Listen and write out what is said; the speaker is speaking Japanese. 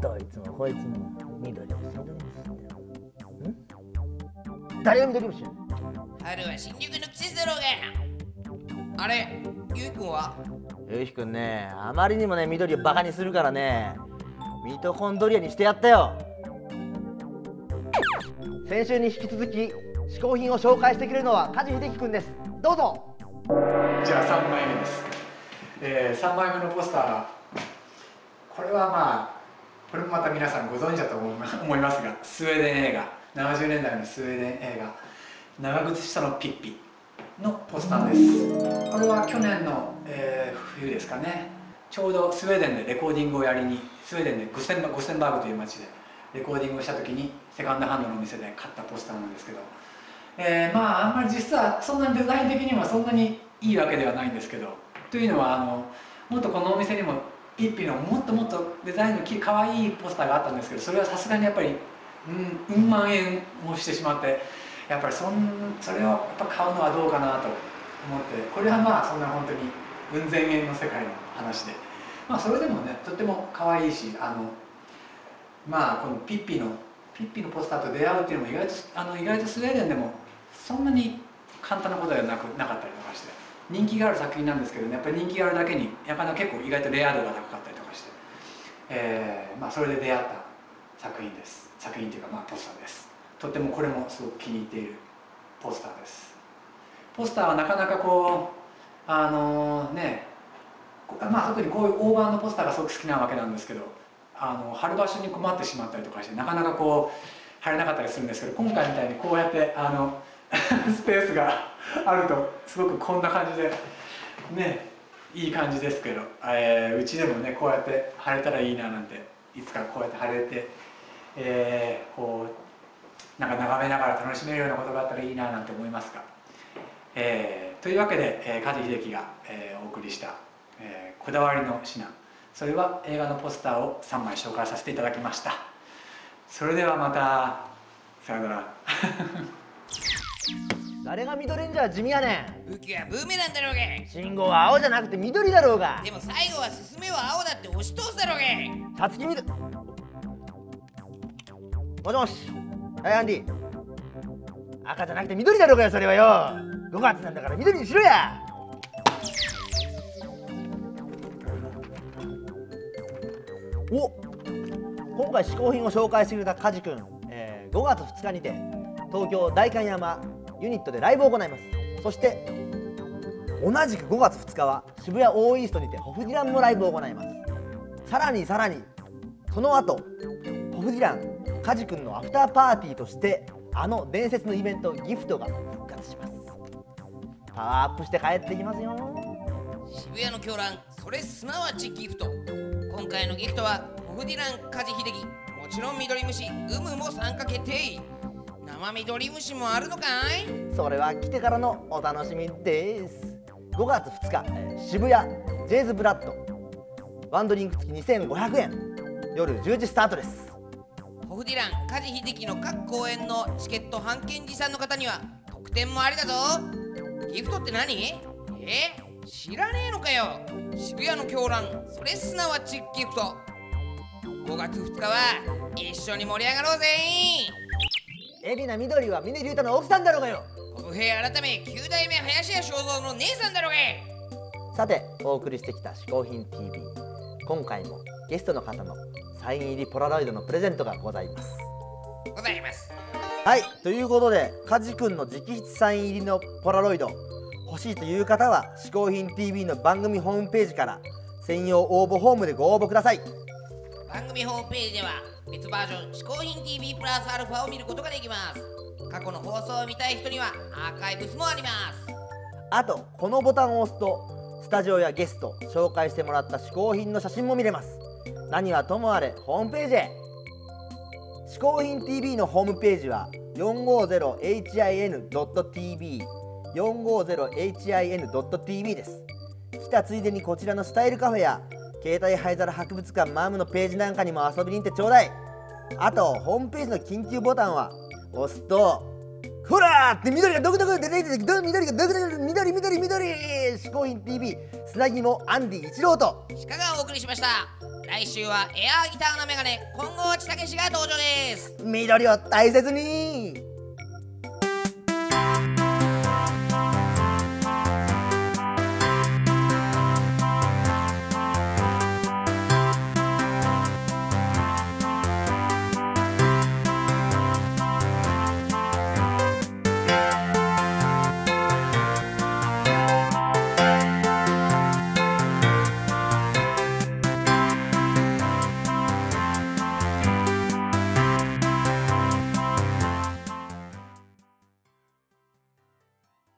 といつもこいつも緑です緑ですん誰が緑虫春は新緑の季節だろうがあれゆうくんは？ゆうひくんねあまりにもね緑をバカにするからね。ミトコンドリアにしてやったよ。先週に引き続き嗜好品を紹介してくれるのは梶秀樹くんです。どうぞ。じゃあ3枚目です、えー、3枚目のポスター。これはまあこれもまた皆さんご存知だと思います がスウェーデン映画70年代のスウェーデン映画「長靴下のピッピ」のポスターです。これは去年の、えー冬ですかね。ちょうどスウェーデンでレコーディングをやりにスウェーデンでグセンバグセンバーグという街でレコーディングをした時にセカンドハンドのお店で買ったポスターなんですけど、えーまああんまり実はそんなにデザイン的にはそんなにいいわけではないんですけど。というのはあのもっとこのお店にもピッピのもっともっとデザインのき可愛いポスターがあったんですけどそれはさすがにやっぱりうんうん万円もしてしまってやっぱりそんそれをやっぱ買うのはどうかなと思ってこれはまあそんな本当にうん千円の世界の話で。まあそれでもねとっても可愛いしあのまあこのピッピのピッピのポスターと出会うっていうのも意外とあの意外とスウェーデンでもそんなに簡単なことではなくなかったりとかして。人気がある作品なんですけどねやっぱり人気があるだけにやっぱり結構意外とレア度が高かったりとかして、えーまあ、それで出会った作品です。作品というかまあポスターです。とってもこれもすごく気に入っているポスターです。ポスターはなかなかこうあのねまあ特にこういう大判のポスターがすごく好きなわけなんですけどあの貼る場所に困ってしまったりとかしてなかなかこう貼れなかったりするんですけど今回みたいにこうやってあの スペースがあるとすごくこんな感じでねいい感じですけど、えーうちでもねこうやって貼れたらいいななんていつかこうやって貼れて、えーこうなんか眺めながら楽しめるようなことがあったらいいななんて思いますが、えーというわけで、えー、梶秀樹が、えーお送りした、えーこだわりの品。それは映画のポスターを3枚紹介させていただきました。それではまたさようなら。誰が緑レンジャー地味やね武器はブーメランだろうが。ん信号は青じゃなくて緑だろうが。でも最後は進めは青だって押し通すだろうが。さつきみどもしもし。はいアンディ。赤じゃなくて緑だろうがよそれはよ。5月なんだから緑にしろや。お今回試行品を紹介してくれたカジ君、えー5月2日にて東京代官山ユニットでライブを行います。そして同じく5月2日は渋谷オーイーストにてホフディランもライブを行います。さらにさらにその後ホフディランカジ君のアフターパーティーとしてあの伝説のイベントギフトが復活します。パワーアップして帰ってきますよ。渋谷の狂乱それすなわちギフト。今回のギフトはホフディラン梶秀樹もちろん緑虫有無も参加決定。生緑虫もあるのかい？それは来てからのお楽しみです。5月2日えー渋谷ジェイズブラッド。ワンドリンク付き2500円。夜10時スタートです。ホフディラン梶秀樹の各公演のチケット半券持参の方には特典もありだぞ。ギフトって何？え？知らねえのかよ。渋谷の狂乱それすなわちギフト。5月2日は一緒に盛り上がろうぜ海老名緑は峰竜太の奥さんだろうがよ。コブ兵改め9代目林家正蔵の姉さんだろうがさてお送りしてきた「嗜好品 TV」今回もゲストの方のサイン入りポラロイドのプレゼントがございます。ございます。はいということでカジ君の直筆サイン入りのポラロイド欲しいという方は「嗜好品 TV」の番組ホームページから専用応募フォームでご応募ください。番組ホームページでは別バージョン「嗜好品 TV プラスアルファ」を見ることができます。過去の放送を見たい人にはアーカイブスもあります。あとこのボタンを押すとスタジオやゲスト紹介してもらった嗜好品の写真も見れます。何はともあれホームページへ。嗜好品 TV のホームページは 450hin.tv 450hin.tv です。来たついでにこちらのスタイルカフェや携帯灰皿博物館マームのページなんかにも遊びに行ってちょうだい。あとホームページの緊急ボタンは押すとほらーって緑がどこどこ出てきてど緑がどこどこ緑緑緑嗜好品 TV 砂肝アンディ一郎と鹿がお送りしました来週はエアーギターのメガネ金剛千武が登場です緑を大切に